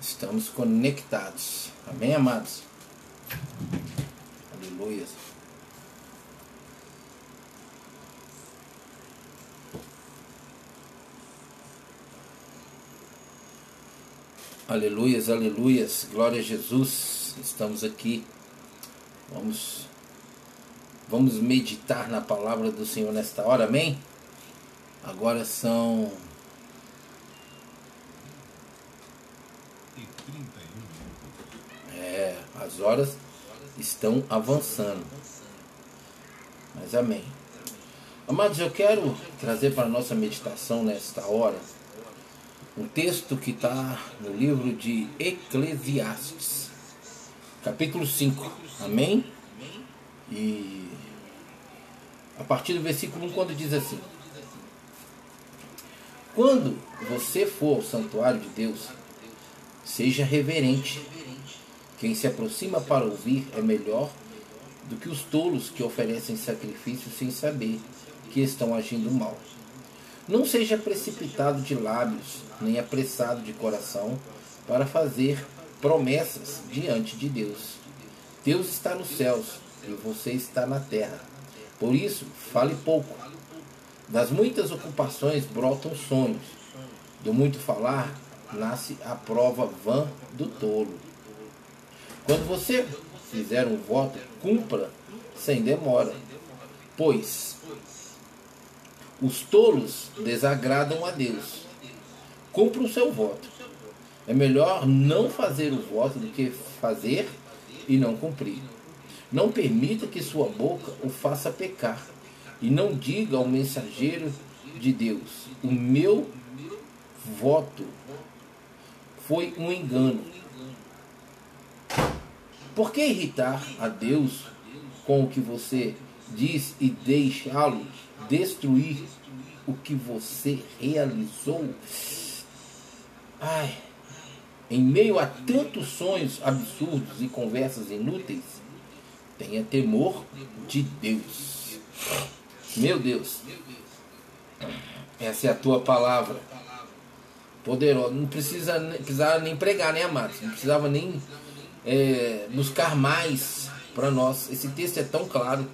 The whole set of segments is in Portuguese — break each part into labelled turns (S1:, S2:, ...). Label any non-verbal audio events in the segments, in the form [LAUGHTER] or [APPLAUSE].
S1: Estamos conectados. Amém, amados? Aleluia. Aleluias, aleluias. Glória a Jesus. Estamos aqui. Vamos vamos meditar na palavra do Senhor nesta hora. Amém? Agora são É, as horas estão avançando. Mas amém. Amados, eu quero trazer para a nossa meditação nesta hora um texto que está no livro de Eclesiastes, capítulo 5. Amém? E a partir do versículo 1, quando diz assim: Quando você for ao santuário de Deus, seja reverente. Quem se aproxima para ouvir é melhor do que os tolos que oferecem sacrifício sem saber que estão agindo mal. Não seja precipitado de lábios, nem apressado de coração para fazer promessas diante de Deus. Deus está nos céus e você está na terra. Por isso, fale pouco. Das muitas ocupações brotam sonhos. Do muito falar, nasce a prova vã do tolo. Quando você fizer um voto, cumpra sem demora, pois os tolos desagradam a Deus. Cumpra o seu voto. É melhor não fazer o voto do que fazer e não cumprir. Não permita que sua boca o faça pecar. E não diga ao mensageiro de Deus: O meu voto foi um engano. Por que irritar a Deus com o que você diz e deixá-lo destruir o que você realizou? Ai, em meio a tantos sonhos absurdos e conversas inúteis, tenha temor de Deus. Meu Deus, essa é a tua palavra. Poderosa. Não precisa, precisava nem pregar, né, amados? Não precisava nem é, buscar mais para nós. Esse texto é tão claro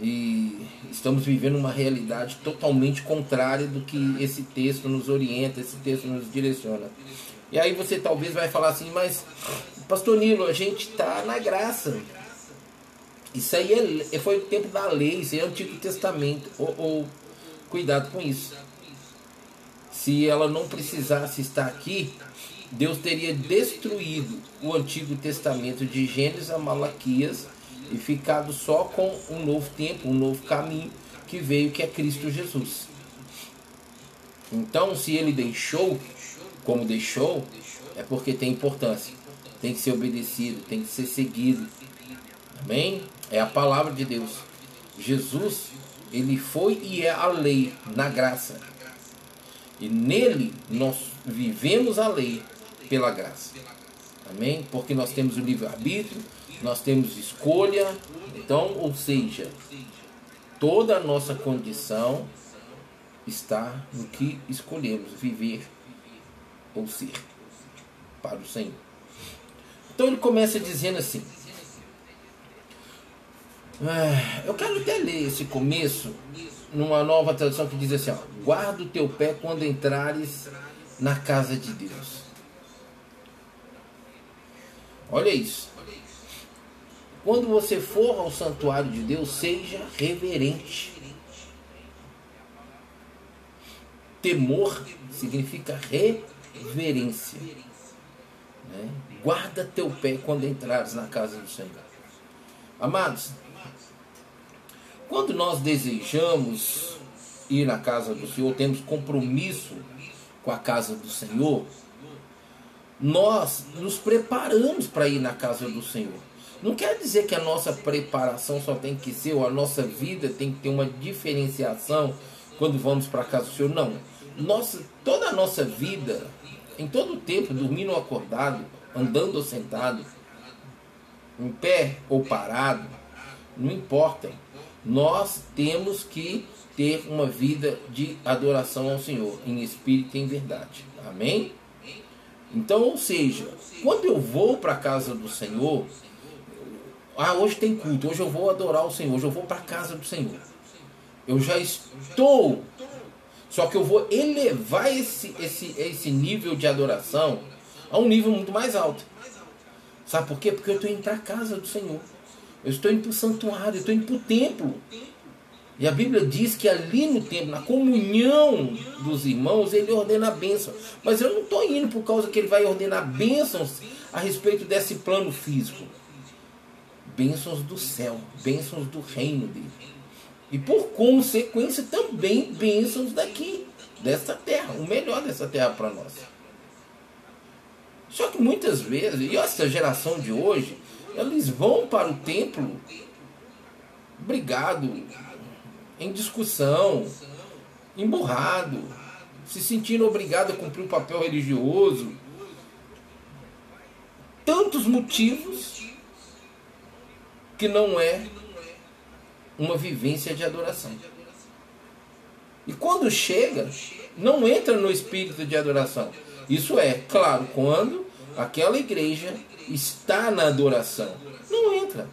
S1: e estamos vivendo uma realidade totalmente contrária do que esse texto nos orienta, esse texto nos direciona. E aí você talvez vai falar assim, mas Pastor Nilo, a gente está na graça. Isso aí é, foi o tempo da lei, isso aí é o Antigo Testamento. Ou, ou cuidado com isso. Se ela não precisasse estar aqui, Deus teria destruído o Antigo Testamento de Gênesis a Malaquias e ficado só com um novo tempo, um novo caminho que veio, que é Cristo Jesus. Então, se ele deixou como deixou, é porque tem importância, tem que ser obedecido, tem que ser seguido. Amém? É a palavra de Deus. Jesus, ele foi e é a lei na graça. E nele nós vivemos a lei pela graça. Amém? Porque nós temos o livre-arbítrio, nós temos escolha. Então, ou seja, toda a nossa condição está no que escolhemos viver ou ser para o Senhor. Então ele começa dizendo assim. Ah, eu quero até ler esse começo numa nova tradução que diz assim: ó, guarda o teu pé quando entrares na casa de Deus. Olha isso. Quando você for ao santuário de Deus, seja reverente. Temor significa reverência. Né? Guarda teu pé quando entrares na casa do Senhor. Amados, quando nós desejamos ir na casa do Senhor, temos compromisso com a casa do Senhor, nós nos preparamos para ir na casa do Senhor. Não quer dizer que a nossa preparação só tem que ser, ou a nossa vida tem que ter uma diferenciação quando vamos para a casa do Senhor. Não. Nossa, toda a nossa vida, em todo o tempo, dormindo ou acordado, andando ou sentado, em pé ou parado, não importa. Nós temos que ter uma vida de adoração ao Senhor, em espírito e em verdade. Amém? Então, ou seja, quando eu vou para a casa do Senhor, ah, hoje tem culto, hoje eu vou adorar o Senhor, hoje eu vou para a casa do Senhor. Eu já estou, só que eu vou elevar esse, esse, esse nível de adoração a um nível muito mais alto. Sabe por quê? Porque eu estou indo para a casa do Senhor. Eu estou indo para o santuário, eu estou indo para o templo. E a Bíblia diz que ali no templo, na comunhão dos irmãos, ele ordena a bênção. Mas eu não estou indo por causa que ele vai ordenar bênçãos a respeito desse plano físico. Bênçãos do céu, bênçãos do reino dele. E por consequência também bênçãos daqui, dessa terra, o melhor dessa terra para nós. Só que muitas vezes, e essa geração de hoje, eles vão para o templo brigado, em discussão, emburrado, se sentindo obrigado a cumprir um papel religioso. Tantos motivos que não é uma vivência de adoração. E quando chega, não entra no espírito de adoração. Isso é, claro, quando aquela igreja está na adoração. Não entra.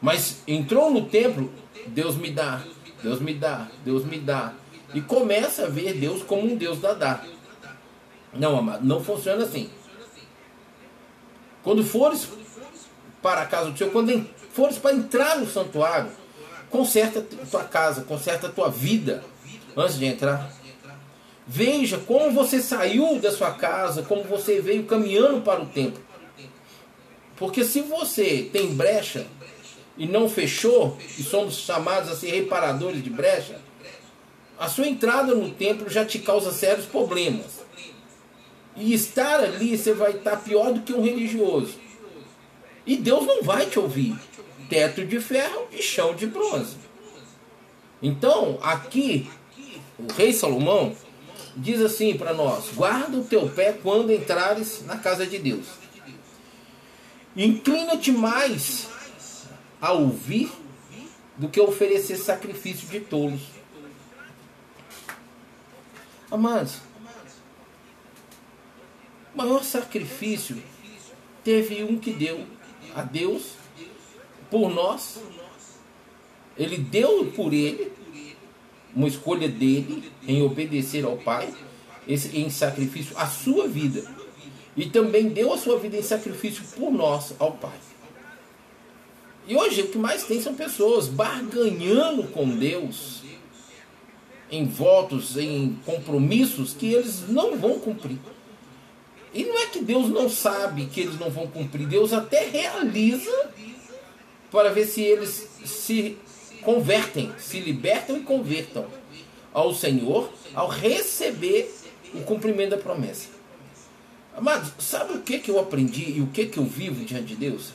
S1: Mas entrou no templo, Deus me dá, Deus me dá, Deus me dá. E começa a ver Deus como um Deus da dá. Não, amado, não funciona assim. Quando fores para a casa do Senhor, quando fores para entrar no santuário, conserta tua casa, conserta a tua vida antes de entrar. Veja como você saiu da sua casa, como você veio caminhando para o templo. Porque se você tem brecha e não fechou, e somos chamados a ser reparadores de brecha, a sua entrada no templo já te causa sérios problemas. E estar ali você vai estar pior do que um religioso. E Deus não vai te ouvir. Teto de ferro e chão de bronze. Então, aqui, o rei Salomão diz assim para nós: guarda o teu pé quando entrares na casa de Deus. Inclina-te mais a ouvir do que oferecer sacrifício de tolos. Amados, o maior sacrifício teve um que deu a Deus por nós. Ele deu por ele, uma escolha dele em obedecer ao Pai, em sacrifício, a sua vida. E também deu a sua vida em sacrifício por nós ao Pai. E hoje o que mais tem são pessoas barganhando com Deus em votos, em compromissos que eles não vão cumprir. E não é que Deus não sabe que eles não vão cumprir, Deus até realiza para ver se eles se convertem, se libertam e convertam ao Senhor ao receber o cumprimento da promessa. Amados, sabe o que, que eu aprendi e o que, que eu vivo diante de Deus?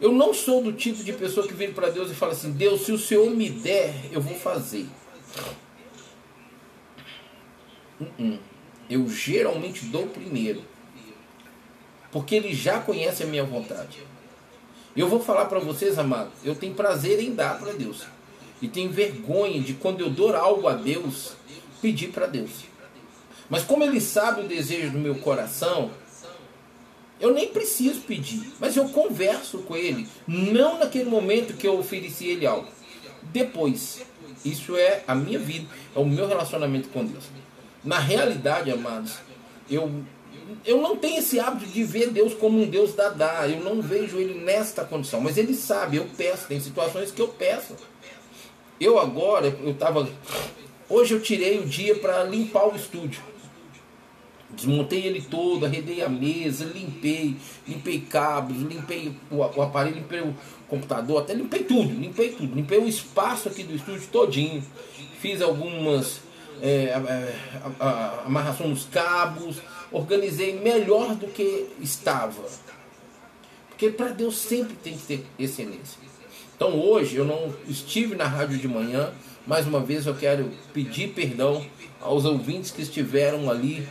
S1: Eu não sou do tipo de pessoa que vem para Deus e fala assim: Deus, se o Senhor me der, eu vou fazer. Uh -uh. Eu geralmente dou primeiro, porque Ele já conhece a minha vontade. Eu vou falar para vocês, amados, eu tenho prazer em dar para Deus. E tenho vergonha de quando eu dou algo a Deus, pedir para Deus. Mas como Ele sabe o desejo do meu coração, eu nem preciso pedir, mas eu converso com ele, não naquele momento que eu ofereci ele algo. Depois, isso é a minha vida, é o meu relacionamento com Deus. Na realidade, amados, eu eu não tenho esse hábito de ver Deus como um Deus dadá. Eu não vejo ele nesta condição. Mas ele sabe, eu peço. Tem situações que eu peço. Eu agora, eu estava. Hoje eu tirei o dia para limpar o estúdio. Desmontei ele todo, arredei a mesa, limpei, limpei cabos, limpei o, o, aparelho, limpei o computador, até limpei tudo, limpei tudo, limpei o espaço aqui do estúdio todinho, fiz algumas é, é, amarração nos cabos, organizei melhor do que estava. Porque para Deus sempre tem que ter excelência. Então hoje eu não estive na rádio de manhã, mais uma vez eu quero pedir perdão aos ouvintes que estiveram ali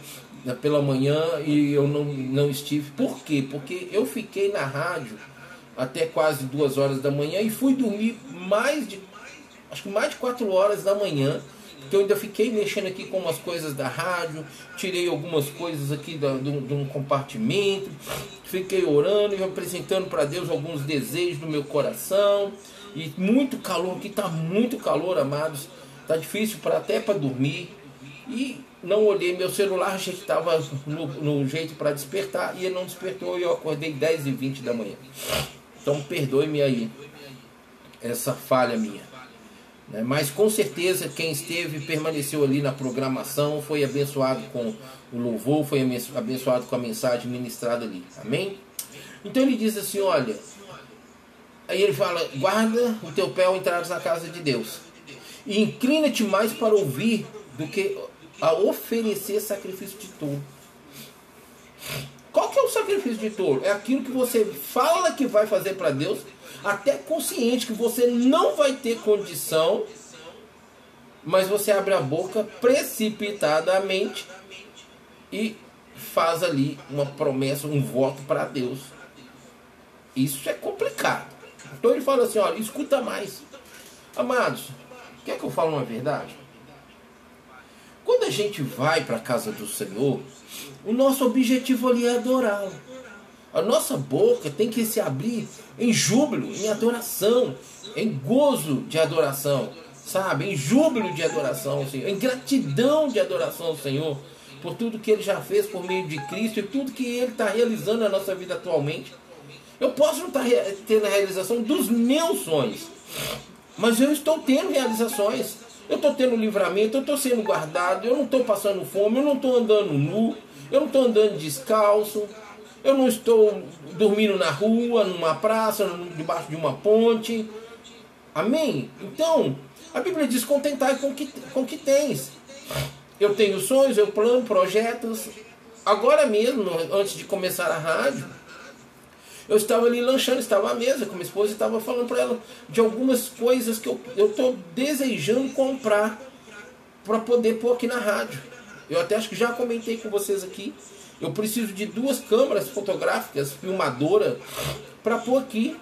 S1: pela manhã e eu não, não estive. Por quê? Porque eu fiquei na rádio até quase duas horas da manhã e fui dormir mais de acho que mais de quatro horas da manhã Porque eu ainda fiquei mexendo aqui com umas coisas da rádio, tirei algumas coisas aqui de um compartimento, fiquei orando e apresentando para Deus alguns desejos do meu coração. E muito calor, aqui está muito calor, amados. Tá difícil para até para dormir. E não olhei meu celular, achei que estava no, no, jeito para despertar e ele não despertou e eu acordei 10 e 20 da manhã. Então perdoe-me aí essa falha minha. Né? Mas com certeza quem esteve permaneceu ali na programação, foi abençoado com o louvor, foi abençoado com a mensagem ministrada ali. Amém? Então ele diz assim: olha, aí ele fala: guarda o teu pé ao entrar na casa de Deus, e inclina-te mais para ouvir do que a oferecer sacrifício de touro. Qual que é o sacrifício de touro? É aquilo que você fala que vai fazer para Deus, até consciente que você não vai ter condição, mas você abre a boca precipitadamente e faz ali uma promessa, um voto para Deus. Isso é complicado. Então ele fala assim: olha, escuta mais. Amados, quer que eu fale uma verdade? Quando a gente vai para a casa do Senhor, o nosso objetivo ali é adorá-lo. A nossa boca tem que se abrir em júbilo, em adoração, em gozo de adoração, sabe? Em júbilo de adoração ao Senhor, em gratidão de adoração ao Senhor, por tudo que Ele já fez por meio de Cristo e tudo que Ele está realizando na nossa vida atualmente. Eu posso não estar tá tendo a realização dos meus sonhos, mas eu estou tendo realizações. Eu estou tendo livramento, eu estou sendo guardado, eu não estou passando fome, eu não estou andando nu, eu não estou andando descalço, eu não estou dormindo na rua, numa praça, debaixo de uma ponte. Amém? Então, a Bíblia diz: contentar com que, com que tens. Eu tenho sonhos, eu plano projetos. Agora mesmo, antes de começar a rádio, eu estava ali lanchando, estava à mesa com minha esposa e estava falando para ela de algumas coisas que eu estou desejando comprar para poder pôr aqui na rádio. Eu até acho que já comentei com vocês aqui. Eu preciso de duas câmeras fotográficas, filmadora, para pôr aqui.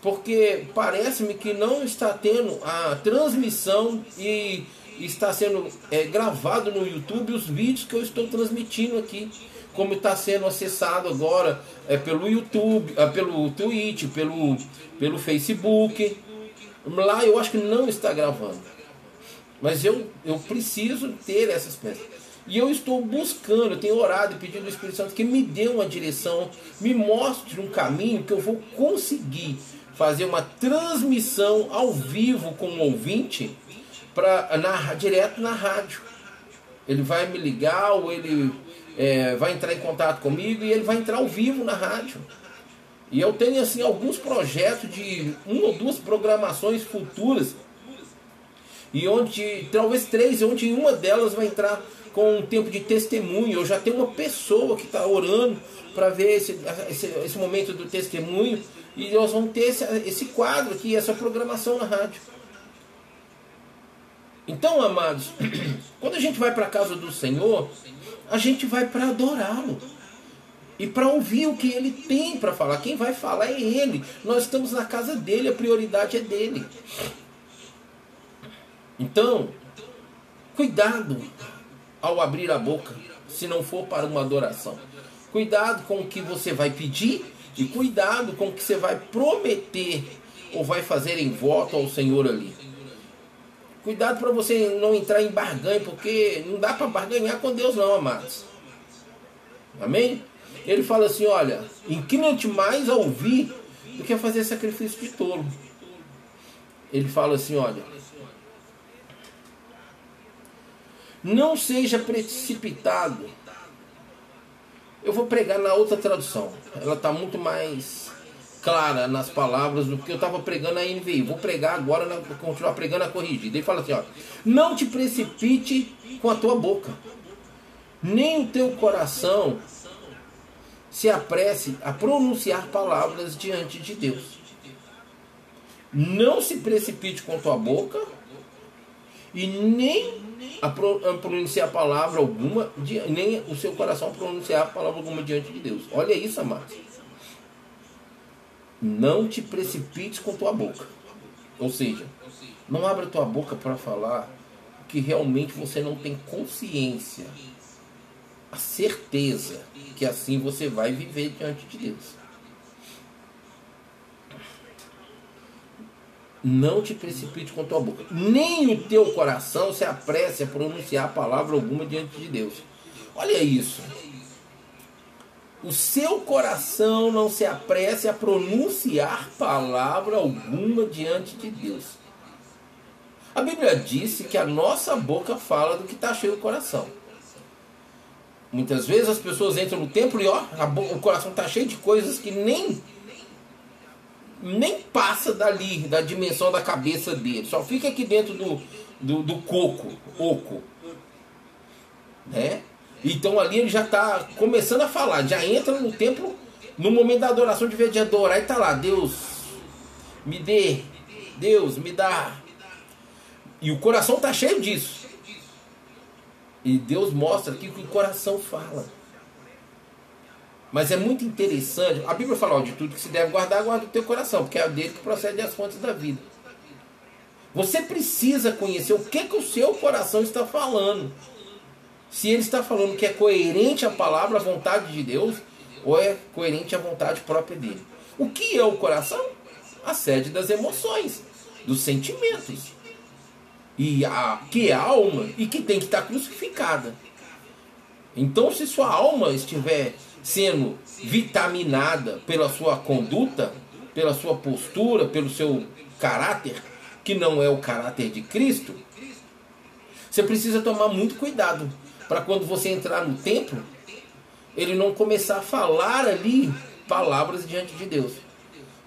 S1: Porque parece-me que não está tendo a transmissão e está sendo é, gravado no YouTube os vídeos que eu estou transmitindo aqui como está sendo acessado agora é, pelo YouTube, é, pelo Twitch, pelo, pelo Facebook. Lá eu acho que não está gravando. Mas eu, eu preciso ter essas peças. E eu estou buscando, eu tenho orado e pedindo ao Espírito Santo que me dê uma direção, me mostre um caminho que eu vou conseguir fazer uma transmissão ao vivo com o ouvinte para na, direto na rádio. Ele vai me ligar ou ele é, vai entrar em contato comigo e ele vai entrar ao vivo na rádio. E eu tenho assim alguns projetos de uma ou duas programações futuras. E onde, talvez três, onde uma delas vai entrar com um tempo de testemunho. Eu já tenho uma pessoa que está orando para ver esse, esse, esse, momento do testemunho. E nós vamos ter esse, esse quadro aqui, essa programação na rádio. Então, amados, quando a gente vai para a casa do Senhor, a gente vai para adorá-lo e para ouvir o que ele tem para falar. Quem vai falar é ele. Nós estamos na casa dele, a prioridade é dele. Então, cuidado ao abrir a boca, se não for para uma adoração. Cuidado com o que você vai pedir e cuidado com o que você vai prometer ou vai fazer em voto ao Senhor ali. Cuidado para você não entrar em barganha, porque não dá para barganhar com Deus não, amados. Amém? Ele fala assim, olha, inclina-te mais a ouvir do que a fazer sacrifício de tolo. Ele fala assim, olha, não seja precipitado. Eu vou pregar na outra tradução. Ela está muito mais clara nas palavras do que eu estava pregando na NVI. Vou pregar agora, na, continuar pregando a corrigida. Ele fala assim: ó, não te precipite com a tua boca, nem o teu coração se apresse a pronunciar palavras diante de Deus. Não se precipite com a tua boca e nem a pronunciar palavra alguma, nem o seu coração pronunciar palavra alguma diante de Deus. Olha isso, amados. Não te precipites com tua boca. Ou seja, não abra tua boca para falar que realmente você não tem consciência, a certeza que assim você vai viver diante de Deus. Não te precipite com tua boca, nem o teu coração se apresse a pronunciar palavra alguma diante de Deus. Olha isso. O seu coração não se apresse a pronunciar palavra alguma diante de Deus. A Bíblia disse que a nossa boca fala do que está cheio do coração. Muitas vezes as pessoas entram no templo e ó, o coração está cheio de coisas que nem nem passa dali, da dimensão da cabeça dele. Só fica aqui dentro do, do, do coco, oco. Né? Então ali ele já está começando a falar, já entra no templo, no momento da adoração, de de adorar, e está lá, Deus, me dê, Deus, me dá, e o coração está cheio disso. E Deus mostra aqui que o coração fala. Mas é muito interessante. A Bíblia fala: ó, de tudo que se deve guardar, guarda o teu coração, porque é dele que procede as fontes da vida. Você precisa conhecer o que, que o seu coração está falando. Se ele está falando que é coerente à palavra, à vontade de Deus, ou é coerente à vontade própria dele. O que é o coração? A sede das emoções, dos sentimentos e a, que é a alma e que tem que estar crucificada. Então, se sua alma estiver sendo vitaminada pela sua conduta, pela sua postura, pelo seu caráter, que não é o caráter de Cristo, você precisa tomar muito cuidado para quando você entrar no templo, ele não começar a falar ali palavras diante de Deus.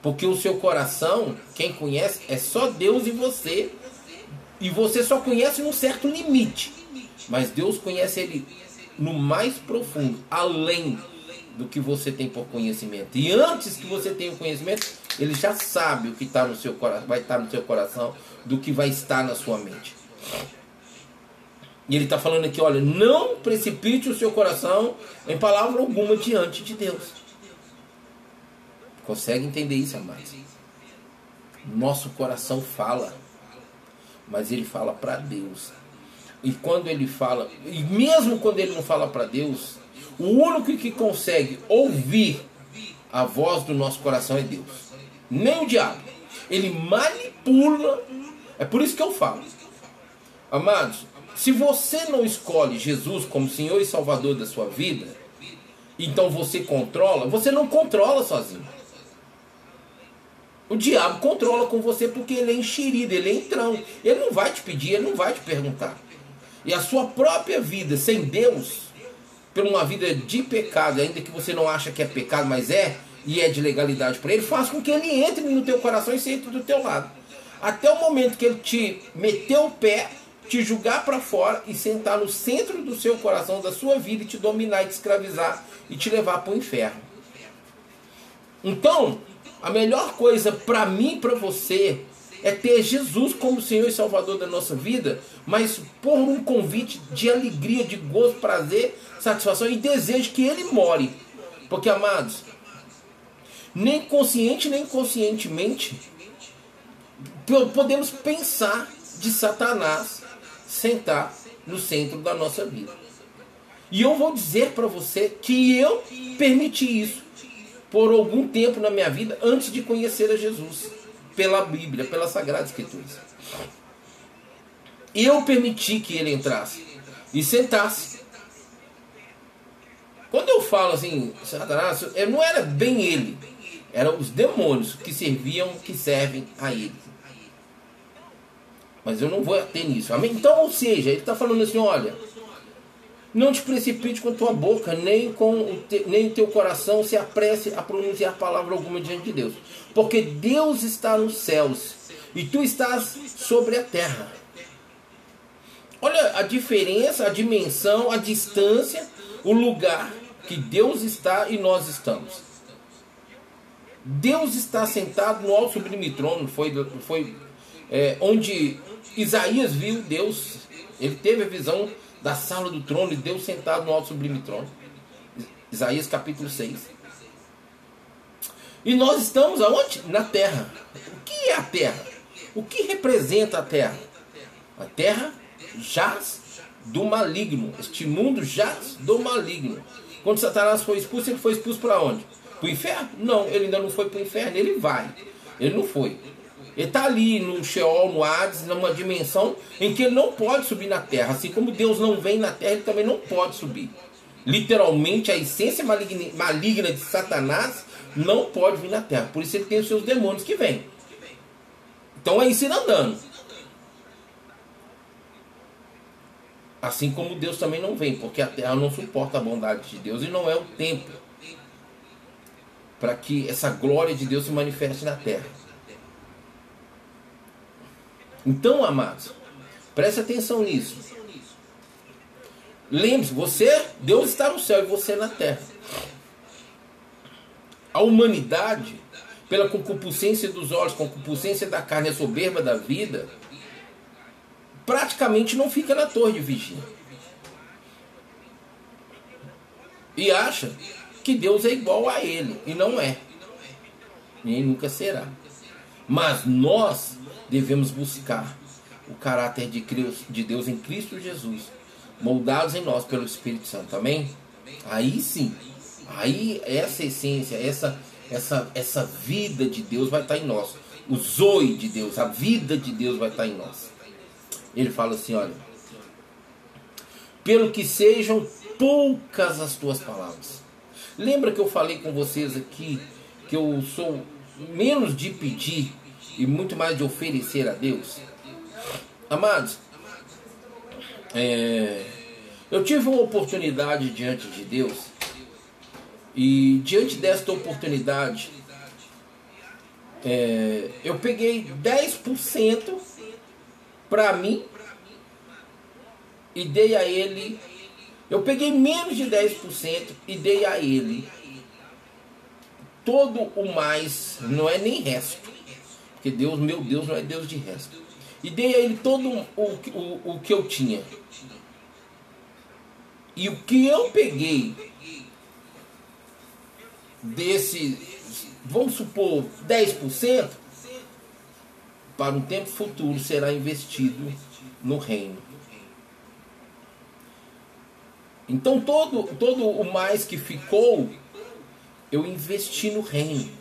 S1: Porque o seu coração, quem conhece, é só Deus e você e você só conhece num certo limite. Mas Deus conhece ele no mais profundo, além do que você tem por conhecimento. E antes que você tenha o conhecimento, ele já sabe o que está no seu coração, vai estar no seu coração, do que vai estar na sua mente. E ele está falando aqui, olha, não precipite o seu coração em palavra alguma diante de Deus. Consegue entender isso, amados? Nosso coração fala mas ele fala para Deus. E quando ele fala, e mesmo quando ele não fala para Deus, o único que consegue ouvir a voz do nosso coração é Deus. Nem o diabo. Ele manipula. É por isso que eu falo. Amados, se você não escolhe Jesus como Senhor e Salvador da sua vida, então você controla, você não controla sozinho. O diabo controla com você porque ele é enxerido, ele é entrão. Ele não vai te pedir, ele não vai te perguntar. E a sua própria vida sem Deus, por uma vida de pecado, ainda que você não acha que é pecado, mas é, e é de legalidade para ele, faz com que ele entre no teu coração e entre do teu lado. Até o momento que ele te meteu o pé, te julgar para fora e sentar no centro do seu coração, da sua vida, e te dominar, e te escravizar e te levar para o inferno. Então, a melhor coisa para mim e para você é ter Jesus como Senhor e Salvador da nossa vida, mas por um convite de alegria, de gozo, prazer, satisfação e desejo que Ele more. Porque, amados, nem consciente nem inconscientemente podemos pensar de Satanás sentar no centro da nossa vida. E eu vou dizer para você que eu permiti isso por algum tempo na minha vida antes de conhecer a Jesus, pela Bíblia, pela Sagrada Escritura. Eu permiti que ele entrasse e sentasse. Quando eu falo assim, Satanás, não era bem ele, eram os demônios que serviam, que servem a ele. Mas eu não vou ter nisso. Amém? Então, ou seja, ele está falando assim: olha, não te precipite com tua boca, nem com o te, nem teu coração se apresse a pronunciar palavra alguma diante de Deus. Porque Deus está nos céus e tu estás sobre a terra. Olha a diferença, a dimensão, a distância, o lugar que Deus está e nós estamos. Deus está sentado no alto sublime trono, foi, foi é, onde Isaías viu Deus, ele teve a visão da sala do trono e Deus sentado no alto sublime trono. Isaías capítulo 6. E nós estamos aonde? Na terra. O que é a terra? O que representa a terra? A terra jaz do maligno. Este mundo jaz do maligno. Quando Satanás foi expulso, ele foi expulso para onde? Para o inferno? Não, ele ainda não foi para o inferno, ele vai. Ele não foi. Ele está ali no Sheol, no Hades, numa dimensão em que ele não pode subir na terra. Assim como Deus não vem na terra, ele também não pode subir. Literalmente, a essência maligna, maligna de Satanás não pode vir na terra. Por isso ele tem os seus demônios que vêm. Então é isso andando. Assim como Deus também não vem, porque a terra não suporta a bondade de Deus e não é o tempo para que essa glória de Deus se manifeste na terra. Então, amados, preste atenção nisso. Lembre-se, você, Deus está no céu e você na terra. A humanidade, pela concupiscência dos olhos, concupiscência da carne, a soberba da vida, praticamente não fica na torre de vigia. E acha que Deus é igual a ele. E não é. Nem nunca será. Mas nós devemos buscar o caráter de Deus em Cristo Jesus, moldados em nós pelo Espírito Santo. Amém? Aí sim. Aí essa essência, essa essa essa vida de Deus vai estar em nós. O zoe de Deus, a vida de Deus vai estar em nós. Ele fala assim, olha, pelo que sejam poucas as tuas palavras. Lembra que eu falei com vocês aqui que eu sou menos de pedir e muito mais de oferecer a Deus? Amados, é, eu tive uma oportunidade diante de Deus e diante desta oportunidade é, eu peguei 10% para mim e dei a ele. Eu peguei menos de 10% e dei a ele todo o mais, não é nem resto. Porque Deus, meu Deus, não é Deus de resto. E dei a ele todo o, o, o que eu tinha. E o que eu peguei desse, vamos supor, 10%, para um tempo futuro será investido no reino. Então todo, todo o mais que ficou, eu investi no reino.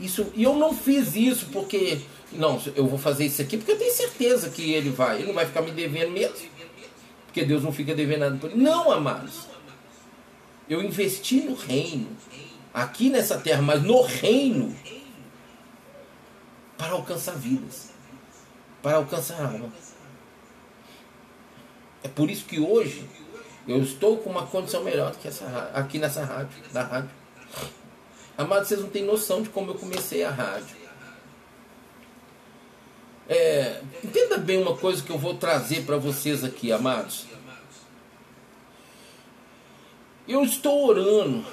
S1: Isso, e eu não fiz isso porque, não, eu vou fazer isso aqui porque eu tenho certeza que ele vai. Ele não vai ficar me devendo mesmo. Porque Deus não fica devendo nada. Não, amados. Eu investi no reino. Aqui nessa terra, mas no reino para alcançar vidas, para alcançar alma. É por isso que hoje eu estou com uma condição melhor do que essa aqui nessa rádio, na rádio. Amados, vocês não têm noção de como eu comecei a rádio. É, entenda bem uma coisa que eu vou trazer para vocês aqui, amados. Eu estou orando,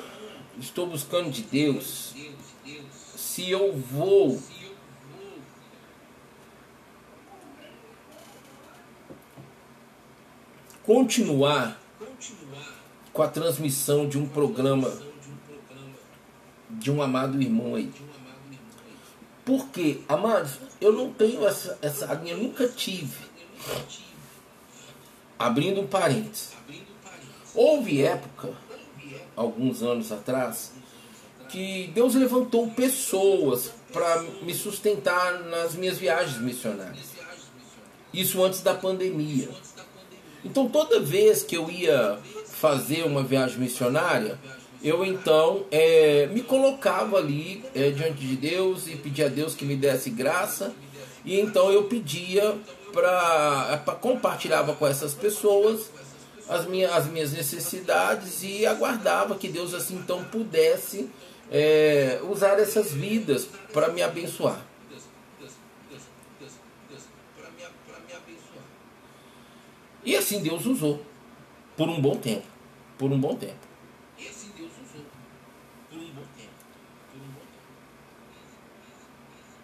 S1: estou buscando de Deus se eu vou continuar com a transmissão de um programa de um amado irmão aí. Porque, amados, eu não tenho essa, essa linha, nunca tive. Abrindo um parênteses. Houve época, alguns anos atrás, que Deus levantou pessoas para me sustentar nas minhas viagens missionárias. Isso antes da pandemia. Então toda vez que eu ia fazer uma viagem missionária, eu então é, me colocava ali é, diante de Deus e pedia a Deus que me desse graça. E então eu pedia para compartilhava com essas pessoas as minhas, as minhas necessidades e aguardava que Deus assim então pudesse é, usar essas vidas para me abençoar. E assim Deus usou. Por um bom tempo. Por um bom tempo. E assim Deus usou. Por um bom tempo. Por um bom tempo.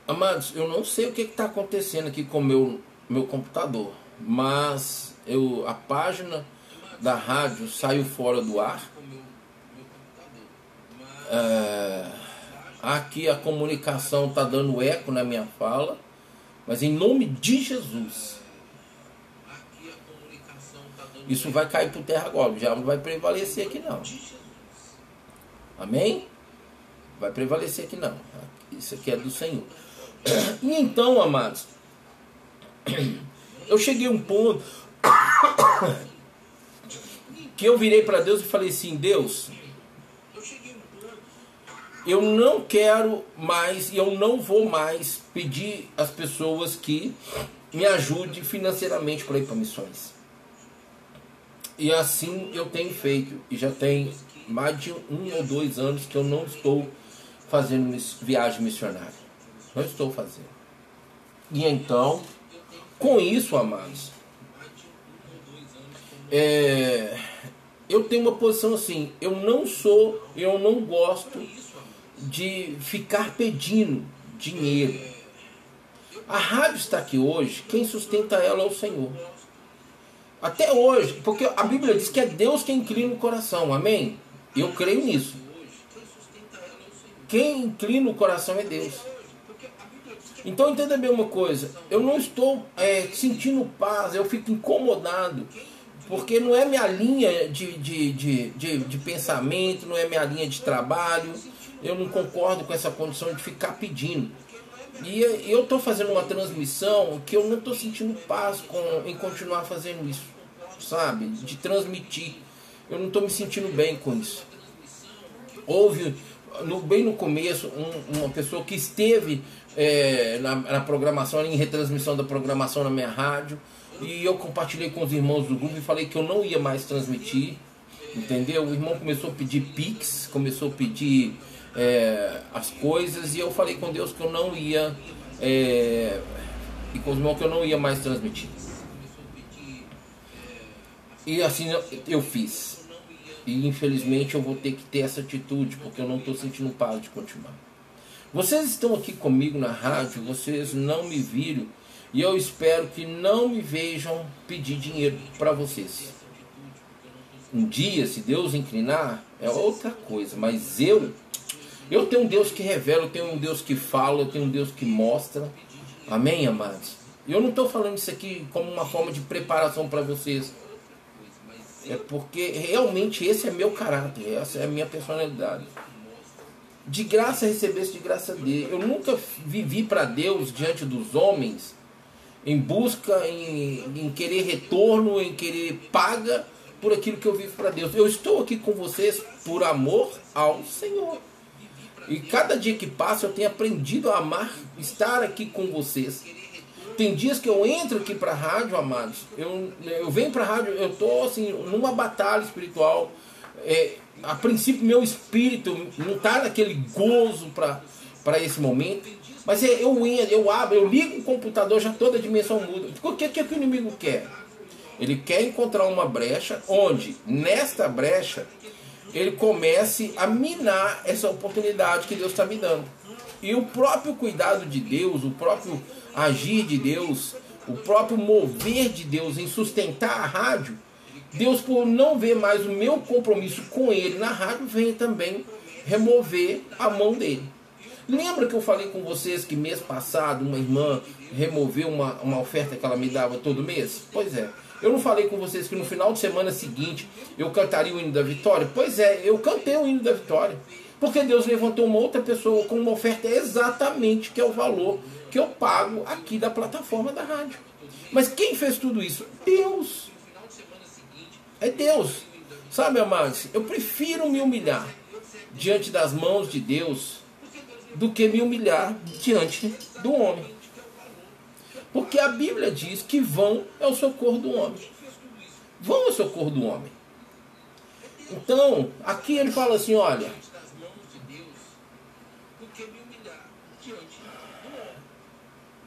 S1: Amados, eu não sei o que está acontecendo aqui com o meu, meu computador. Mas eu, a página da rádio saiu fora do ar. É, aqui a comunicação está dando eco na minha fala. Mas em nome de Jesus isso vai cair por terra agora. O diabo não vai prevalecer aqui não. Amém? Vai prevalecer aqui não. Isso aqui é do Senhor. E então, amados, eu cheguei a um ponto que eu virei para Deus e falei assim: Deus, eu não quero mais e eu não vou mais pedir às pessoas que me ajudem financeiramente para ir para missões. E assim eu tenho feito, e já tem mais de um ou dois anos que eu não estou fazendo viagem missionária. Não estou fazendo. E então, com isso, amados, é, eu tenho uma posição assim, eu não sou, eu não gosto de ficar pedindo dinheiro. A rádio está aqui hoje, quem sustenta ela é o Senhor. Até hoje, porque a Bíblia diz que é Deus quem inclina o coração, amém? Eu creio nisso. Quem inclina o coração é Deus. Então entenda bem uma coisa, eu não estou é, sentindo paz, eu fico incomodado, porque não é minha linha de, de, de, de, de pensamento, não é minha linha de trabalho, eu não concordo com essa condição de ficar pedindo. E eu estou fazendo uma transmissão que eu não estou sentindo paz com, em continuar fazendo isso, sabe? De transmitir. Eu não estou me sentindo bem com isso. Houve, no, bem no começo, um, uma pessoa que esteve é, na, na, programação, em retransmissão da programação na minha rádio, e eu compartilhei com os irmãos do grupo e falei que eu não ia mais transmitir, entendeu? O irmão começou a pedir pix, começou a pedir é, as coisas e eu falei com Deus que eu não ia é, e com os irmãos que eu não ia mais transmitir. E assim eu fiz. E infelizmente eu vou ter que ter essa atitude porque eu não estou sentindo paz de continuar. Vocês estão aqui comigo na rádio, vocês não me viram e eu espero que não me vejam pedir dinheiro para vocês. Um dia, se Deus inclinar, é outra coisa, mas eu eu tenho um Deus que revela, eu tenho um Deus que fala, eu tenho um Deus que mostra. Amém, amados? Eu não estou falando isso aqui como uma forma de preparação para vocês. É porque realmente esse é meu caráter, essa é a minha personalidade. De graça recebesse, de graça dele. Eu nunca vivi para Deus diante dos homens em busca, em, em querer retorno, em querer paga por aquilo que eu vivo para Deus. Eu estou aqui com vocês por amor ao Senhor. E cada dia que passa eu tenho aprendido a amar estar aqui com vocês. Tem dias que eu entro aqui para a rádio, amados. Eu, eu venho para a rádio, eu estou assim, numa batalha espiritual. É, a princípio, meu espírito não está naquele gozo para esse momento. Mas é, eu, eu abro, eu ligo o computador, já toda a dimensão muda. O que, que, que o inimigo quer? Ele quer encontrar uma brecha onde, nesta brecha, ele comece a minar essa oportunidade que Deus está me dando. E o próprio cuidado de Deus, o próprio agir de Deus, o próprio mover de Deus em sustentar a rádio, Deus, por não ver mais o meu compromisso com Ele na rádio, vem também remover a mão dele. Lembra que eu falei com vocês que mês passado uma irmã removeu uma, uma oferta que ela me dava todo mês? Pois é. Eu não falei com vocês que no final de semana seguinte eu cantaria o hino da vitória? Pois é, eu cantei o hino da vitória. Porque Deus levantou uma outra pessoa com uma oferta exatamente que é o valor que eu pago aqui da plataforma da rádio. Mas quem fez tudo isso? Deus. É Deus. Sabe, amados, eu prefiro me humilhar diante das mãos de Deus do que me humilhar diante do homem. Porque a Bíblia diz que vão é o socorro do homem. Vão é o socorro do homem. Então, aqui ele fala assim: olha.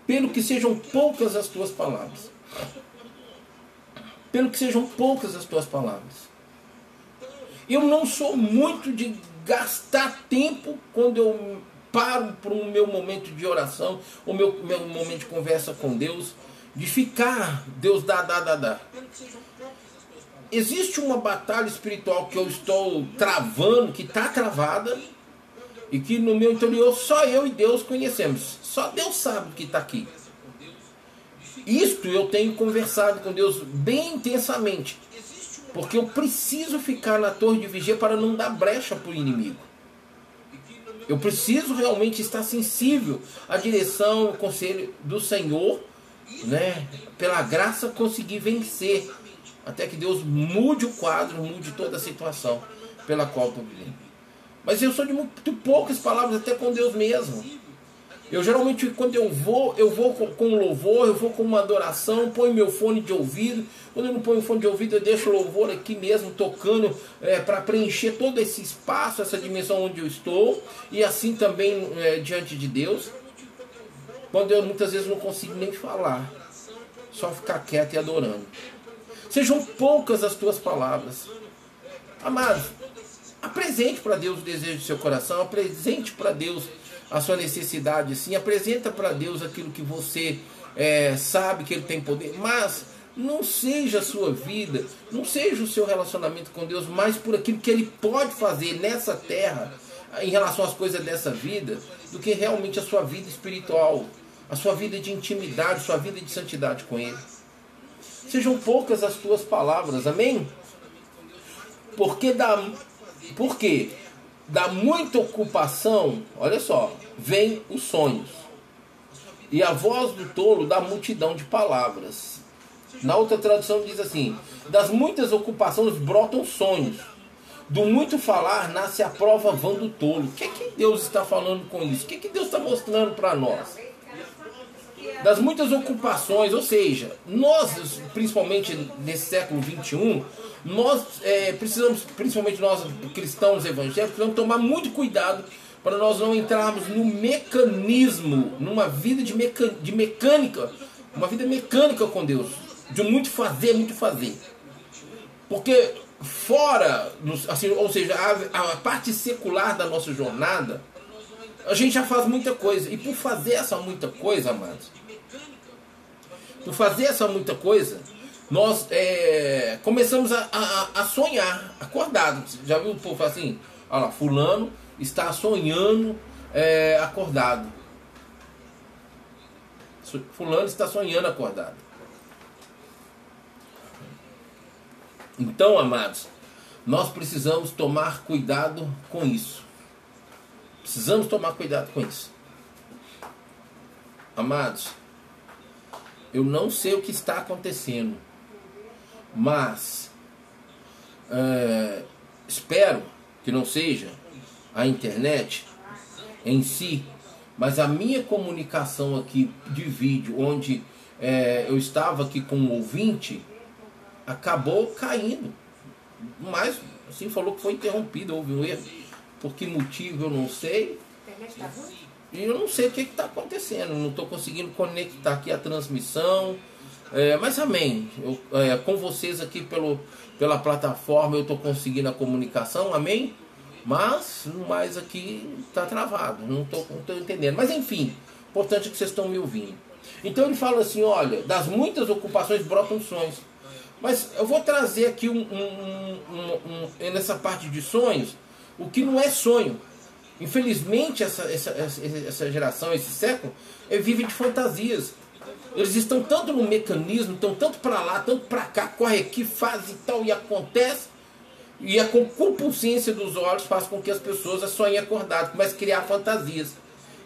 S1: Pelo que sejam poucas as tuas palavras. Pelo que sejam poucas as tuas palavras. Eu não sou muito de gastar tempo quando eu paro para o meu momento de oração, o meu, meu momento de conversa com Deus, de ficar, Deus dá, dá, dá, dá. Existe uma batalha espiritual que eu estou travando, que está travada, e que no meu interior só eu e Deus conhecemos. Só Deus sabe que está aqui. Isto eu tenho conversado com Deus bem intensamente. Porque eu preciso ficar na torre de vigia para não dar brecha para o inimigo. Eu preciso realmente estar sensível à direção, ao conselho do Senhor, né? Pela graça conseguir vencer, até que Deus mude o quadro, mude toda a situação pela qual estou vivendo. Mas eu sou de muito poucas palavras, até com Deus mesmo. Eu geralmente, quando eu vou, eu vou com, com louvor, eu vou com uma adoração, ponho meu fone de ouvido. Quando eu não ponho fone de ouvido, eu deixo o louvor aqui mesmo, tocando, é, para preencher todo esse espaço, essa dimensão onde eu estou, e assim também é, diante de Deus. Quando eu muitas vezes não consigo nem falar, só ficar quieto e adorando. Sejam poucas as tuas palavras. Amados, apresente para Deus o desejo do seu coração, apresente para Deus a sua necessidade, sim, apresenta para Deus aquilo que você é, sabe que Ele tem poder, mas não seja a sua vida, não seja o seu relacionamento com Deus mais por aquilo que Ele pode fazer nessa terra em relação às coisas dessa vida, do que realmente a sua vida espiritual, a sua vida de intimidade, a sua vida de santidade com Ele. Sejam poucas as tuas palavras, amém? Porque dá, porque da muita ocupação, olha só, vem os sonhos. E a voz do tolo da multidão de palavras. Na outra tradução diz assim: das muitas ocupações brotam sonhos. Do muito falar nasce a prova vã do tolo. O que, é que Deus está falando com isso? O que, é que Deus está mostrando para nós? Das muitas ocupações, ou seja, nós, principalmente nesse século 21, nós é, precisamos, principalmente nós cristãos evangélicos, precisamos tomar muito cuidado para nós não entrarmos no mecanismo, numa vida de, meca, de mecânica, uma vida mecânica com Deus, de muito fazer, muito fazer. Porque fora, assim, ou seja, a, a parte secular da nossa jornada, a gente já faz muita coisa. E por fazer essa muita coisa, amados, por fazer essa muita coisa, nós é, começamos a, a, a, sonhar, acordado. Já viu o povo assim? Olha lá, fulano está sonhando é, acordado. Fulano está sonhando acordado. Então, amados, nós precisamos tomar cuidado com isso. Precisamos tomar cuidado com isso. Amados, eu não sei o que está acontecendo mas é, espero que não seja a internet em si, mas a minha comunicação aqui de vídeo, onde é, eu estava aqui com um ouvinte, acabou caindo. Mas, assim, falou que foi interrompido, houve um erro. Por que motivo eu não sei. E eu não sei o que está acontecendo. Não estou conseguindo conectar aqui a transmissão. É, mas amém. Eu, é, com vocês aqui pelo, pela plataforma eu estou conseguindo a comunicação, amém? Mas, mais aqui está travado, não estou entendendo. Mas enfim, importante é que vocês estão me ouvindo. Então ele fala assim: olha, das muitas ocupações brotam sonhos. Mas eu vou trazer aqui um, um, um, nessa parte de sonhos o que não é sonho. Infelizmente, essa, essa, essa geração, esse século, vive de fantasias. Eles estão tanto no mecanismo, estão tanto para lá, tanto para cá, corre aqui, faz e tal, e acontece. E a compulsência dos olhos faz com que as pessoas sonhem acordadas, comecem a criar fantasias.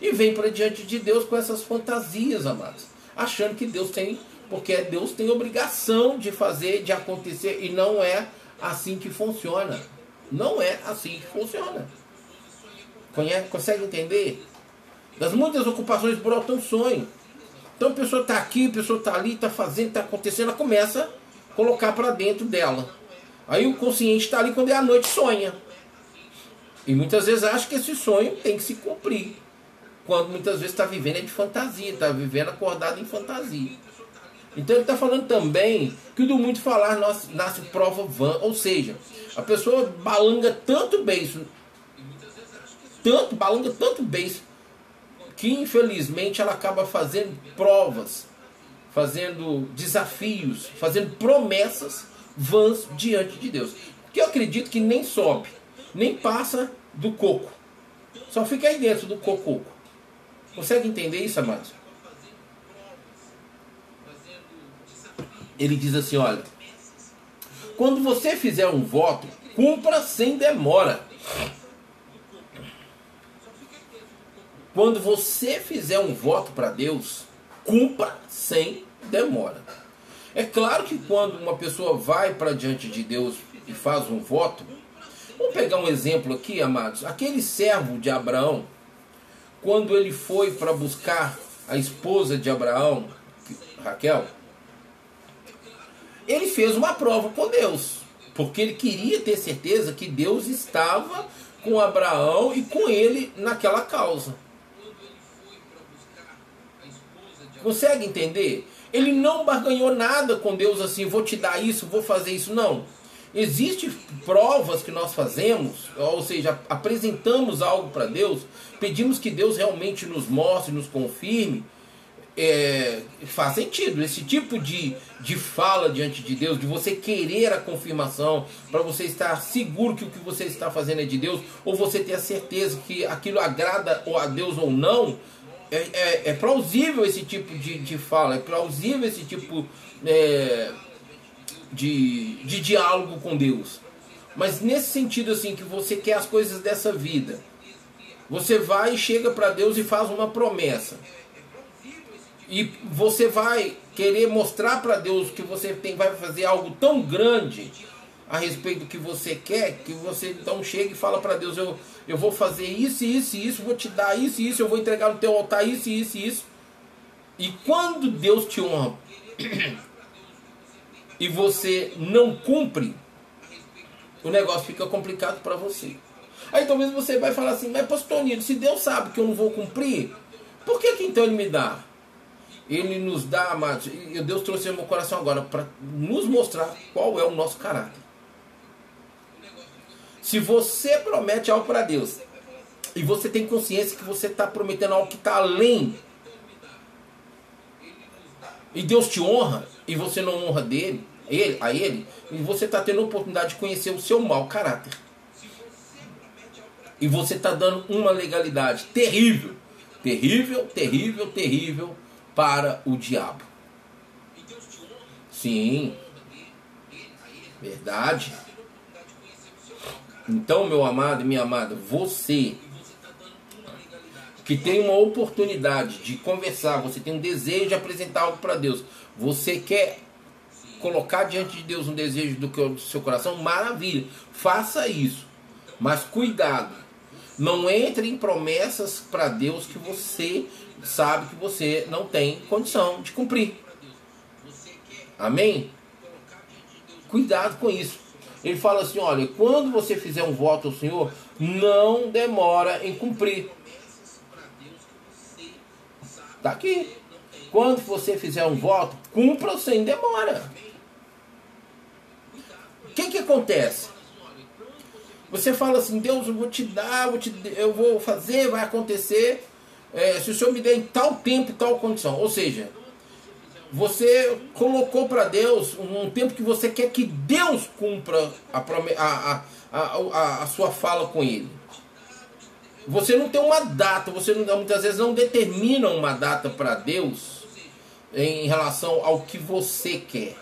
S1: E vem para diante de Deus com essas fantasias, amados. Achando que Deus tem, porque Deus tem obrigação de fazer, de acontecer, e não é assim que funciona. Não é assim que funciona. Conhece, consegue entender? Das muitas ocupações brotam sonho. Então a pessoa está aqui, a pessoa está ali, está fazendo, está acontecendo, ela começa a colocar para dentro dela. Aí o consciente está ali quando é a noite sonha. E muitas vezes acha que esse sonho tem que se cumprir. Quando muitas vezes está vivendo é de fantasia, está vivendo acordado em fantasia. Então ele está falando também que do muito falar nasce prova vã, ou seja, a pessoa balanga tanto beijo, tanto, balanga tanto beijo que infelizmente ela acaba fazendo provas, fazendo desafios, fazendo promessas vãs diante de Deus. Que eu acredito que nem sobe, nem passa do coco. Só fica aí dentro do coco. Consegue entender isso, amados? Ele diz assim: olha, quando você fizer um voto, cumpra sem demora. Quando você fizer um voto para Deus, cumpra sem demora. É claro que quando uma pessoa vai para diante de Deus e faz um voto, vamos pegar um exemplo aqui, amados. Aquele servo de Abraão, quando ele foi para buscar a esposa de Abraão, Raquel, ele fez uma prova com Deus, porque ele queria ter certeza que Deus estava com Abraão e com ele naquela causa. Consegue entender? Ele não barganhou nada com Deus assim, vou te dar isso, vou fazer isso. Não. Existem provas que nós fazemos, ou seja, apresentamos algo para Deus, pedimos que Deus realmente nos mostre, nos confirme. É, faz sentido. Esse tipo de, de fala diante de Deus, de você querer a confirmação, para você estar seguro que o que você está fazendo é de Deus, ou você ter a certeza que aquilo agrada a Deus ou não, é, é, é, plausível esse tipo de, de fala, é plausível esse tipo é, de, de diálogo com Deus. Mas nesse sentido assim, que você quer as coisas dessa vida, você vai e chega para Deus e faz uma promessa. E você vai querer mostrar para Deus que você tem, vai fazer algo tão grande a respeito do que você quer, que você então chega e fala para Deus, eu, eu vou fazer isso, isso isso, vou te dar isso isso, eu vou entregar no teu altar isso, isso isso. E quando Deus te honra e você não cumpre, o negócio fica complicado para você. Aí talvez você vai falar assim, mas pastor Nilo, se Deus sabe que eu não vou cumprir, por que, que então ele me dá? Ele nos dá, amados, Deus trouxe no meu coração agora para nos mostrar qual é o nosso caráter. Se você promete algo para Deus e você tem consciência que você está prometendo algo que está além e Deus te honra e você não honra dele, ele, a ele, e você está tendo a oportunidade de conhecer o seu mau caráter. E você está dando uma legalidade terrível, terrível, terrível, terrível para o diabo. Sim, verdade. Então, meu amado e minha amada, você que tem uma oportunidade de conversar, você tem um desejo de apresentar algo para Deus, você quer colocar diante de Deus um desejo do seu coração, maravilha, faça isso. Mas cuidado, não entre em promessas para Deus que você sabe que você não tem condição de cumprir. Amém? Cuidado com isso. Ele fala assim: olha, quando você fizer um voto ao Senhor, não demora em cumprir. Está aqui. Quando você fizer um voto, cumpra sem demora. O que, que acontece? Você fala assim, Deus, eu vou te dar, eu vou, te, eu vou fazer, vai acontecer. É, se o Senhor me der em tal tempo, tal condição. Ou seja, você colocou para Deus um tempo que você quer que Deus cumpra a, a, a, a, sua fala com Ele. Você não tem uma data, você não, muitas vezes não determina uma data para Deus em relação ao que você quer.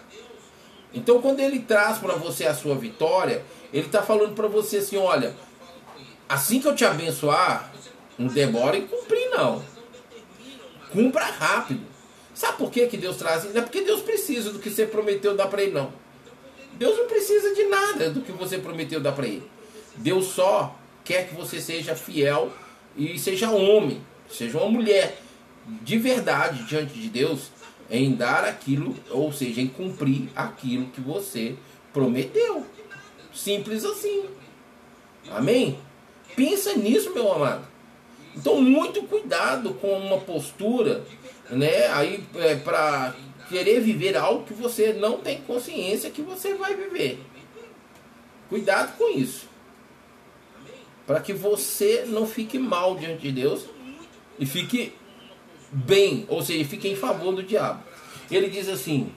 S1: Então, quando Ele traz para você a sua vitória, Ele está falando para você assim: olha, assim que eu te abençoar, não demora em cumprir, não. Cumpra rápido. Sabe por que, que Deus traz isso? É porque Deus precisa do que você prometeu dar para ele, não. Deus não precisa de nada do que você prometeu dar para ele. Deus só quer que você seja fiel e seja homem, seja uma mulher de verdade diante de Deus em dar aquilo, ou seja, em cumprir aquilo que você prometeu. Simples assim. Amém? Pensa nisso, meu amado. Então, muito cuidado com uma postura né? Aí é, para querer viver algo que você não tem consciência que você vai viver. Cuidado com isso. Para que você não fique mal diante de Deus e fique bem, ou seja, fique em favor do diabo. Ele diz assim: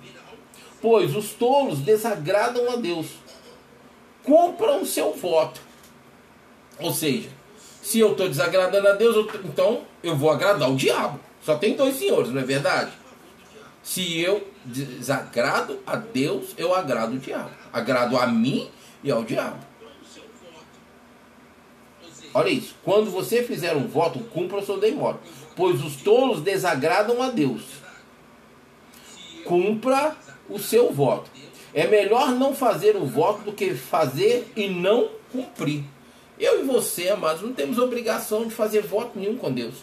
S1: Pois os tolos desagradam a Deus, compram o seu voto. Ou seja, se eu estou desagradando a Deus, eu então eu vou agradar o diabo. Só tem dois senhores, não é verdade? Se eu desagrado a Deus, eu agrado o diabo. Agrado a mim e ao diabo. Olha isso. Quando você fizer um voto, cumpra o seu demora. Pois os tolos desagradam a Deus. Cumpra o seu voto. É melhor não fazer o voto do que fazer e não cumprir. Eu e você, amados, não temos obrigação de fazer voto nenhum com Deus.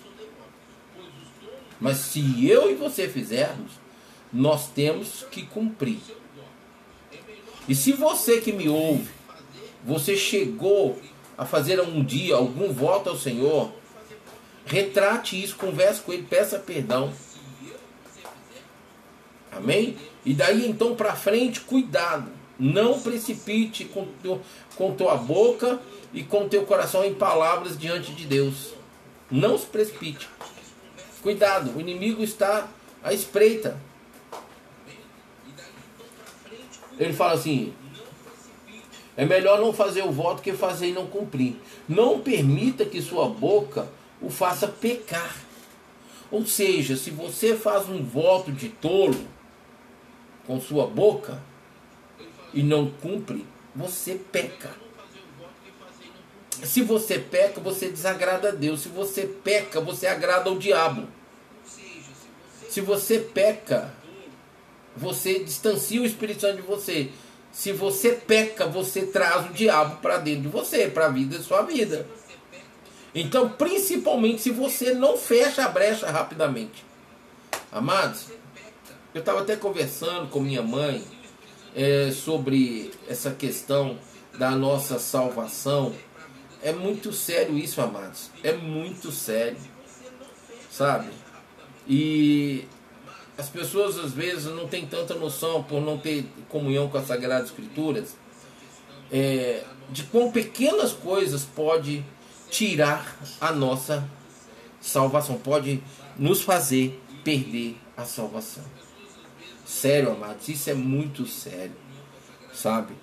S1: Mas se eu e você fizermos, nós temos que cumprir. E se você que me ouve, você chegou a fazer um dia algum voto ao Senhor, retrate isso, converse com ele, peça perdão. Amém? E daí então para frente, cuidado. Não precipite com, teu, com tua boca e com teu coração em palavras diante de Deus. Não se precipite. Cuidado, o inimigo está à espreita. Ele fala assim: é melhor não fazer o voto que fazer e não cumprir. Não permita que sua boca o faça pecar. Ou seja, se você faz um voto de tolo com sua boca e não cumpre, você peca. Se você peca, você desagrada a Deus. Se você peca, você agrada ao diabo. Se você peca, você distancia o Espírito Santo de você. Se você peca, você traz o diabo para dentro de você, para a vida da sua vida. Então, principalmente se você não fecha a brecha rapidamente. Amados, eu estava até conversando com minha mãe é, sobre essa questão da nossa salvação. É muito sério isso, amados. É muito sério. Sabe? E as pessoas às vezes não têm tanta noção por não ter comunhão com as Sagradas Escrituras é, de quão pequenas coisas pode tirar a nossa salvação, pode nos fazer perder a salvação. Sério, amados, isso é muito sério, sabe?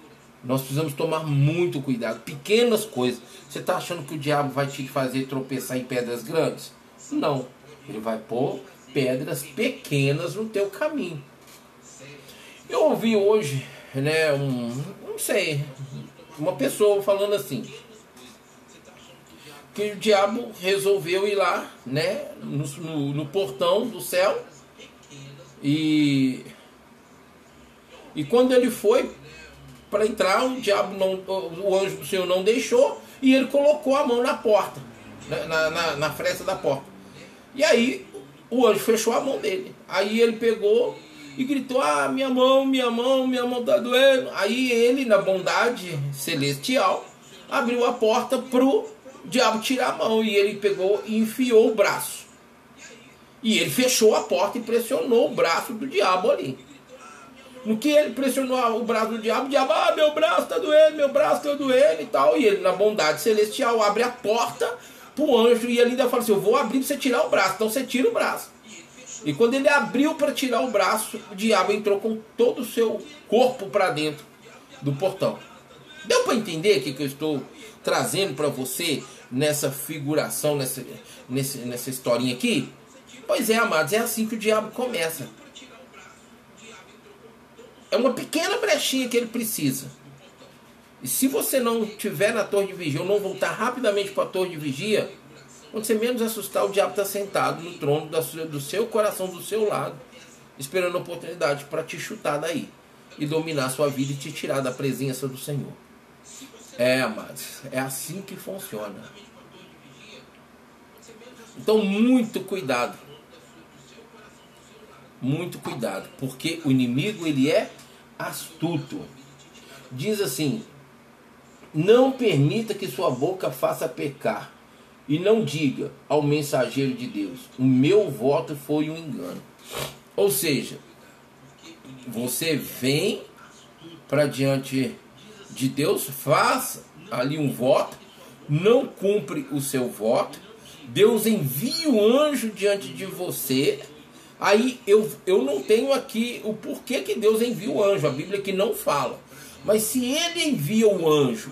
S1: Nós precisamos tomar muito cuidado. Pequenas coisas. Você está achando que o diabo vai te fazer tropeçar em pedras grandes? Não. Ele vai pôr pedras pequenas no teu caminho. Eu ouvi hoje, né, um, não sei, uma pessoa falando assim, que o diabo resolveu ir lá, né, no, no, no portão do céu e e quando ele foi para entrar, o diabo não, o anjo do Senhor não deixou e ele colocou a mão na porta, né, na, na, na fresta da porta. E aí o anjo fechou a mão dele. Aí ele pegou e gritou: Ah, minha mão, minha mão, minha mão tá doendo. Aí ele, na bondade celestial, abriu a porta pro diabo tirar a mão. E ele pegou e enfiou o braço. E ele fechou a porta e pressionou o braço do diabo ali. No que ele pressionou o braço do diabo, o diabo, ah, meu braço tá doendo, meu braço tá doendo e tal. E ele, na bondade celestial, abre a porta pro anjo e ele ainda fala assim: Eu vou abrir para você tirar o braço. Então você tira o braço. E quando ele abriu para tirar o braço, o diabo entrou com todo o seu corpo para dentro do portão. Deu para entender o que, que eu estou trazendo para você nessa figuração, nessa, nessa, nessa historinha aqui? Pois é, amados, é assim que o diabo começa. É uma pequena brechinha que ele precisa e se você não tiver na torre de vigia ou não voltar rapidamente para a torre de vigia, quando você menos assustar, o diabo está sentado no trono do seu coração, do seu lado, esperando a oportunidade para te chutar daí e dominar sua vida e te tirar da presença do Senhor. É, amados, é assim que funciona. Então, muito cuidado. Muito cuidado, porque o inimigo ele é astuto. Diz assim: não permita que sua boca faça pecar. E não diga ao mensageiro de Deus: O meu voto foi um engano. Ou seja, você vem para diante de Deus, faz ali um voto, não cumpre o seu voto, Deus envia o anjo diante de você. Aí eu, eu não tenho aqui o porquê que Deus envia o anjo, a Bíblia que não fala. Mas se ele envia o anjo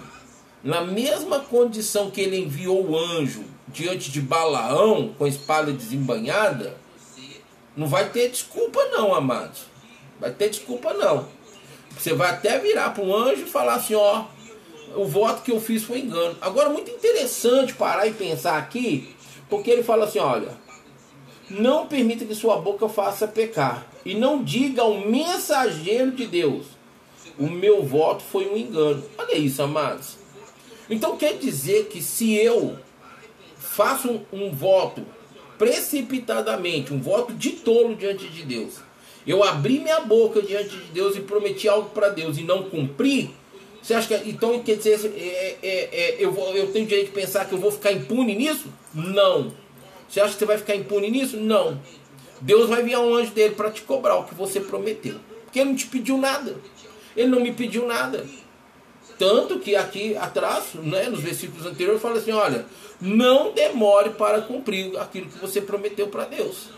S1: na mesma condição que ele enviou o anjo diante de Balaão com a espada desembanhada, não vai ter desculpa não, amados. Vai ter desculpa não. Você vai até virar para um anjo e falar assim, ó, o voto que eu fiz foi engano. Agora, muito interessante parar e pensar aqui, porque ele fala assim, olha, não permita que sua boca faça pecar, e não diga ao mensageiro de Deus, o meu voto foi um engano. Olha isso, amados. Então quer dizer que se eu faço um, um voto precipitadamente, um voto de tolo diante de Deus, eu abri minha boca diante de Deus e prometi algo para Deus e não cumpri, você acha que então quer dizer é, é, é, eu, vou, eu tenho direito de pensar que eu vou ficar impune nisso? Não. Você acha que você vai ficar impune nisso? Não. Deus vai enviar um anjo dele para te cobrar o que você prometeu. Porque ele não te pediu nada. Ele não me pediu nada. Tanto que aqui atrás, né, nos versículos anteriores, fala assim: olha, não demore para cumprir aquilo que você prometeu para Deus.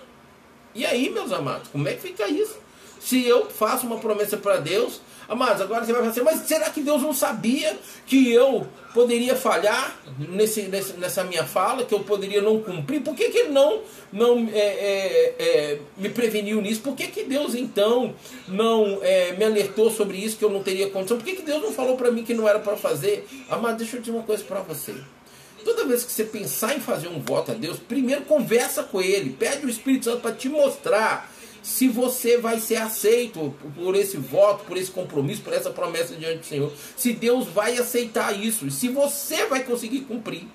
S1: E aí, meus amados, como é que fica isso? Se eu faço uma promessa para Deus, amados, agora você vai falar assim, mas será que Deus não sabia que eu poderia falhar nesse, nessa minha fala, que eu poderia não cumprir? Por que, que ele não, não é, é, é, me preveniu nisso? Por que, que Deus então não é, me alertou sobre isso, que eu não teria condição? Por que, que Deus não falou para mim que não era para fazer? Amado, deixa eu dizer uma coisa para você. Toda vez que você pensar em fazer um voto a Deus, primeiro conversa com Ele, pede o Espírito Santo para te mostrar se você vai ser aceito por esse voto, por esse compromisso, por essa promessa diante do Senhor. Se Deus vai aceitar isso, e se você vai conseguir cumprir.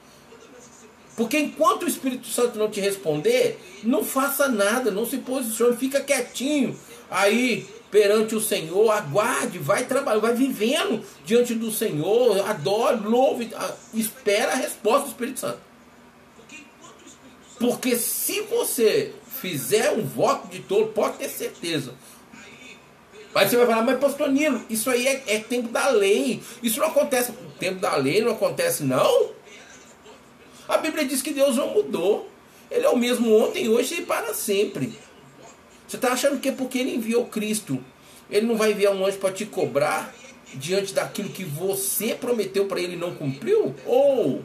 S1: Porque enquanto o Espírito Santo não te responder, não faça nada, não se posicione, fica quietinho aí perante o Senhor, aguarde, vai trabalhar, vai vivendo diante do Senhor, adore, louve, espera a resposta do Espírito Santo. Porque se você fizer um voto de tolo, pode ter certeza. Aí você vai falar, mas pastor Nilo, isso aí é, é tempo da lei. Isso não acontece. Tempo da lei não acontece, não? A Bíblia diz que Deus não mudou. Ele é o mesmo ontem, hoje e para sempre. Você está achando que é porque ele enviou Cristo, ele não vai enviar um anjo para te cobrar diante daquilo que você prometeu para ele e não cumpriu? Ou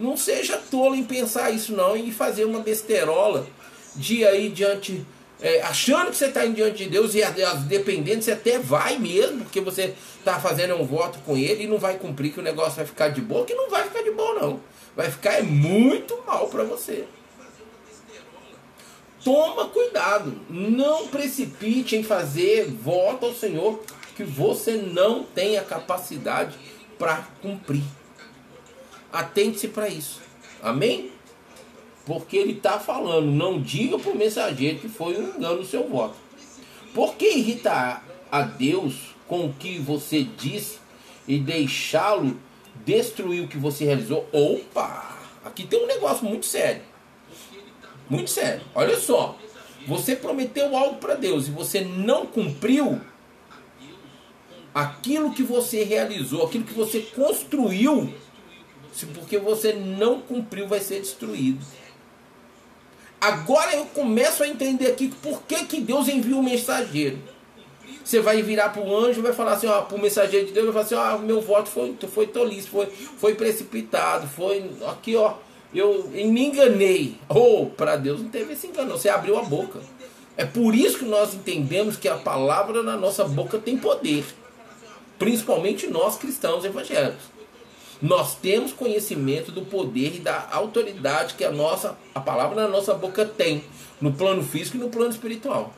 S1: não seja tolo em pensar isso não e fazer uma besterola de aí diante, é, achando que você está diante de Deus e dependendo, você até vai mesmo, porque você está fazendo um voto com ele e não vai cumprir, que o negócio vai ficar de boa, que não vai ficar de boa, não. Vai ficar é muito mal para você. Toma cuidado, não precipite em fazer voto ao Senhor que você não tem a capacidade para cumprir. Atente-se para isso. Amém? Porque ele está falando, não diga para o mensageiro que foi um engano o seu voto. Por que irritar a Deus com o que você disse e deixá-lo destruir o que você realizou? Opa! Aqui tem um negócio muito sério. Muito sério. Olha só. Você prometeu algo para Deus e você não cumpriu aquilo que você realizou, aquilo que você construiu, se porque você não cumpriu, vai ser destruído. Agora eu começo a entender aqui por que, que Deus envia o mensageiro. Você vai virar para o anjo vai falar assim, ó, para o mensageiro de Deus, vai falar assim, ó, meu voto foi, foi tolice, foi, foi precipitado, foi aqui, ó, eu me enganei. Ou oh, para Deus não teve esse engano, você abriu a boca. É por isso que nós entendemos que a palavra na nossa boca tem poder. Principalmente nós cristãos evangélicos nós temos conhecimento do poder e da autoridade que a nossa a palavra na nossa boca tem no plano físico e no plano espiritual.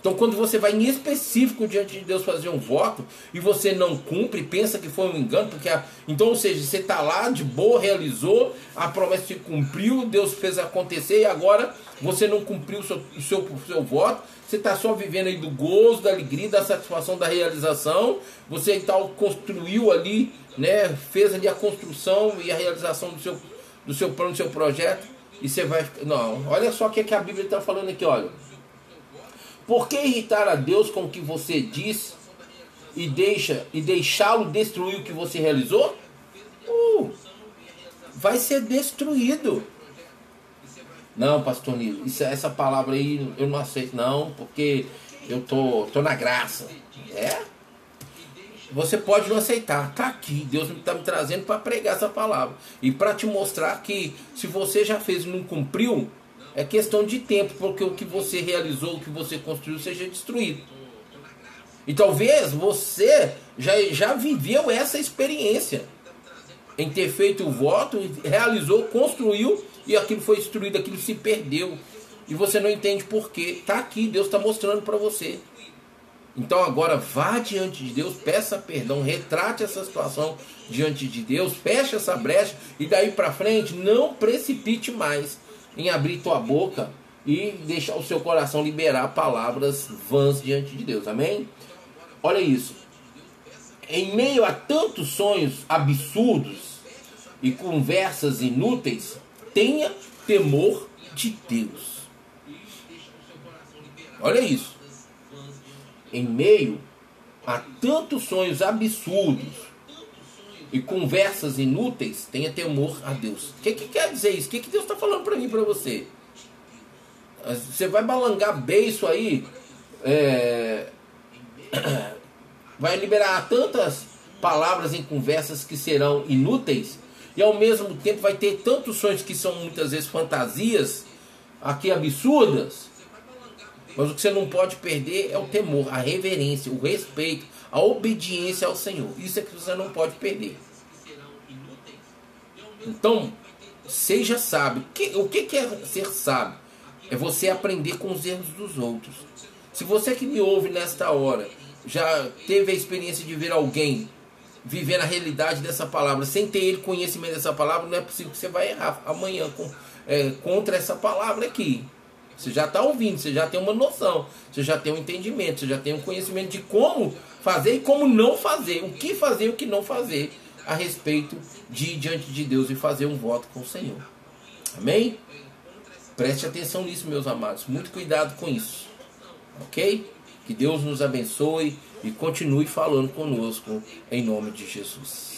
S1: Então, quando você vai em específico diante de Deus fazer um voto e você não cumpre, pensa que foi um engano, porque a, então, ou seja, você está lá de boa, realizou, a promessa se cumpriu, Deus fez acontecer e agora você não cumpriu o seu, o seu, o seu voto, você está só vivendo aí do gozo, da alegria, da satisfação da realização, você então construiu ali né, fez ali a construção e a realização do seu, do seu plano, do seu projeto, e você vai. Não, olha só o que, é que a Bíblia está falando aqui, olha. Por que irritar a Deus com o que você diz e deixa e deixá-lo destruir o que você realizou? Uh, vai ser destruído. Não, pastor Nilo, isso, essa palavra aí eu não aceito, não, porque eu tô, tô na graça. É? Você pode não aceitar. Está aqui. Deus está me trazendo para pregar essa palavra. E para te mostrar que se você já fez e não cumpriu, É questão de tempo, porque o que você realizou, o que você construiu, seja destruído. E talvez você já, já viveu essa experiência em ter feito o voto, realizou, construiu e aquilo foi destruído, aquilo se perdeu. E você não entende por quê. Está aqui, Deus está mostrando para você. Então agora vá diante de Deus, peça perdão, retrate essa situação diante de Deus, feche essa brecha e daí para frente não precipite mais em abrir tua boca e deixar o seu coração liberar palavras vãs diante de Deus. Amém? Olha isso. Em meio a tantos sonhos absurdos e conversas inúteis, tenha temor de Deus. Olha isso. Em meio a tantos sonhos absurdos e conversas inúteis, tenha temor a Deus. O que, que quer dizer isso? O que, que Deus está falando para mim para você? Você vai balangar beiço aí, é, [COUGHS] vai liberar tantas palavras em conversas que serão inúteis e ao mesmo tempo vai ter tantos sonhos que são muitas vezes fantasias aqui absurdas. Mas o que você não pode perder é o temor, a reverência, o respeito, a obediência ao Senhor. Isso é que você não pode perder. Então, seja sábio. O que é ser sábio? É você aprender com os erros dos outros. Se você que me ouve nesta hora já teve a experiência de ver alguém viver a realidade dessa palavra sem ter ele conhecimento dessa palavra, não é possível que você vai errar amanhã com, é, contra essa palavra aqui. Você já está ouvindo, você já tem uma noção, você já tem um entendimento, você já tem um conhecimento de como fazer e como não fazer, o que fazer e o que não fazer a respeito de ir diante de Deus e fazer um voto com o Senhor. Amém? Preste atenção nisso, meus amados. Muito cuidado com isso. Ok? Que Deus nos abençoe e continue falando conosco em nome de Jesus.